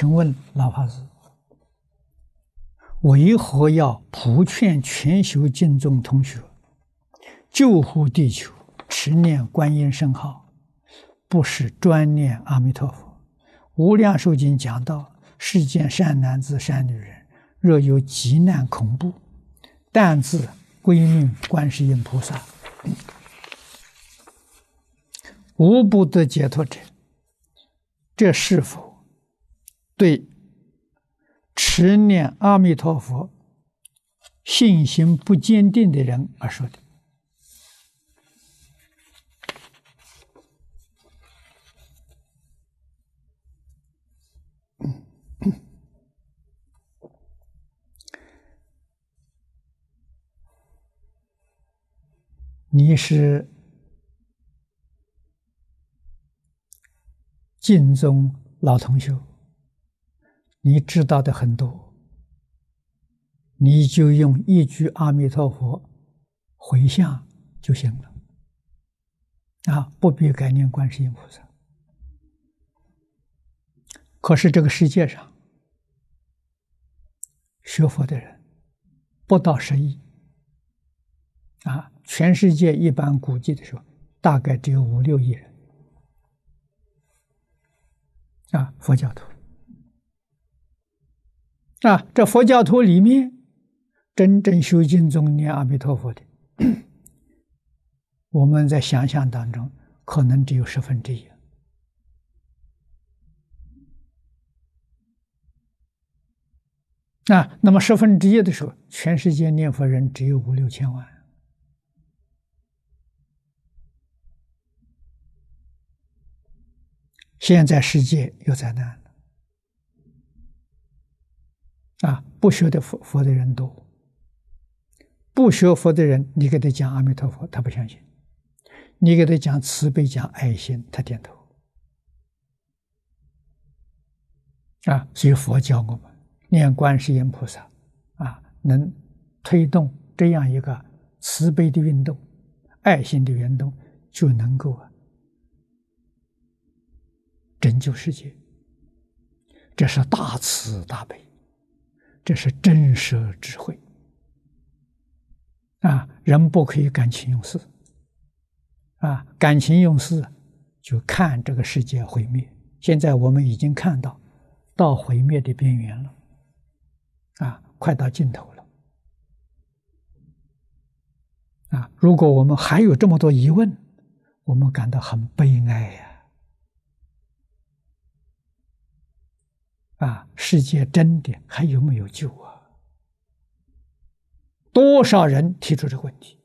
请问老法师，为何要普劝全球净宗同学救护地球，持念观音圣号，不是专念阿弥陀佛？无量寿经讲到，世间善男子、善女人，若有急难恐怖，但自归命观世音菩萨，无不得解脱者。这是否对持念阿弥陀佛信心不坚定的人而说的？你是？净宗老同学，你知道的很多，你就用一句阿弥陀佛回向就行了，啊，不必改念观世音菩萨。可是这个世界上学佛的人不到十亿，啊，全世界一般估计的时候，大概只有五六亿人。啊，佛教徒啊，这佛教徒里面真正修净宗念阿弥陀佛的，我们在想象当中可能只有十分之一啊。那么十分之一的时候，全世界念佛人只有五六千万。现在世界又灾难了，啊！不学的佛佛的人多，不学佛的人，你给他讲阿弥陀佛，他不相信；你给他讲慈悲、讲爱心，他点头。啊！所以佛教我们念观世音菩萨，啊，能推动这样一个慈悲的运动、爱心的运动，就能够啊。拯救世界，这是大慈大悲，这是真实智慧啊！人不可以感情用事啊！感情用事，就看这个世界毁灭。现在我们已经看到到毁灭的边缘了啊，快到尽头了啊！如果我们还有这么多疑问，我们感到很悲哀呀。啊世界真的还有没有救啊？多少人提出这个问题？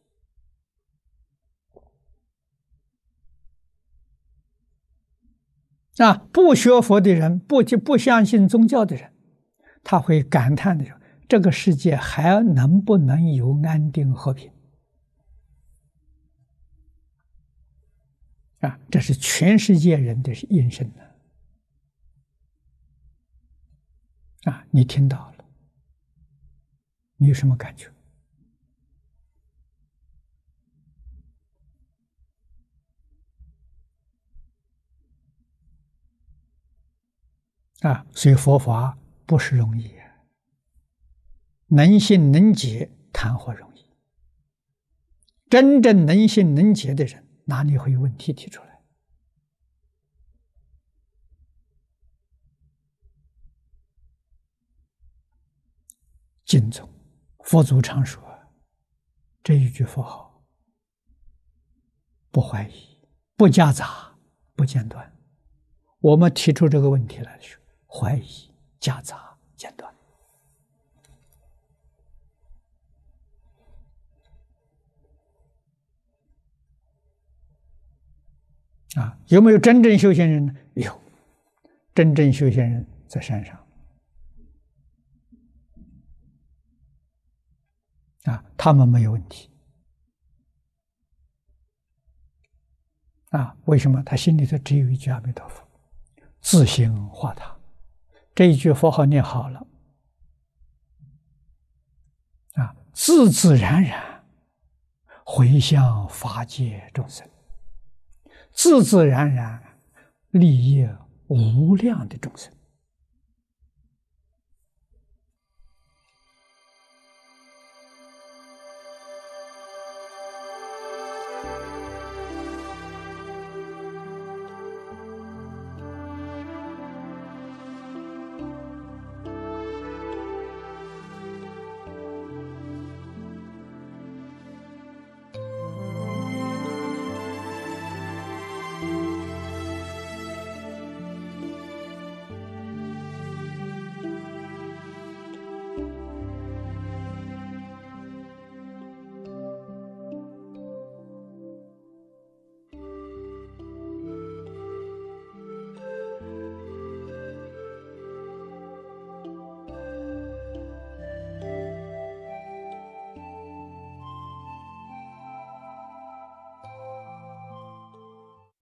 啊，不学佛的人，不就不相信宗教的人，他会感叹的：“这个世界还能不能有安定和平？”啊，这是全世界人的心声呢。啊，你听到了？你有什么感觉？啊，所以佛法不是容易啊，能信能解，谈何容易？真正能信能解的人，哪里会有问题提出来？敬宗，佛祖常说这一句佛号，不怀疑，不夹杂，不间断。我们提出这个问题来说，怀疑、夹杂、间断。啊，有没有真正修行人呢？有，真正修行人在山上。啊，他们没有问题。啊，为什么？他心里头只有一句阿弥陀佛，自性化他，这一句佛号念好了，啊，自自然然回向法界众生，自自然然利益无量的众生。